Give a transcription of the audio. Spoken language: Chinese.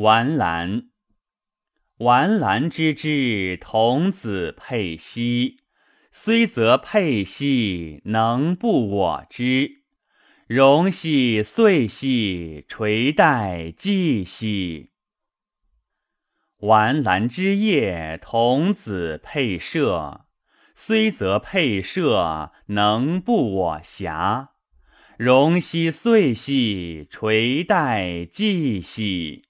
完兰。完兰之枝，童子佩兮。虽则佩兮，能不我知？容兮岁兮，垂带季兮。完兰之叶，童子佩射。虽则佩射，能不我暇？容兮岁兮，垂带季兮。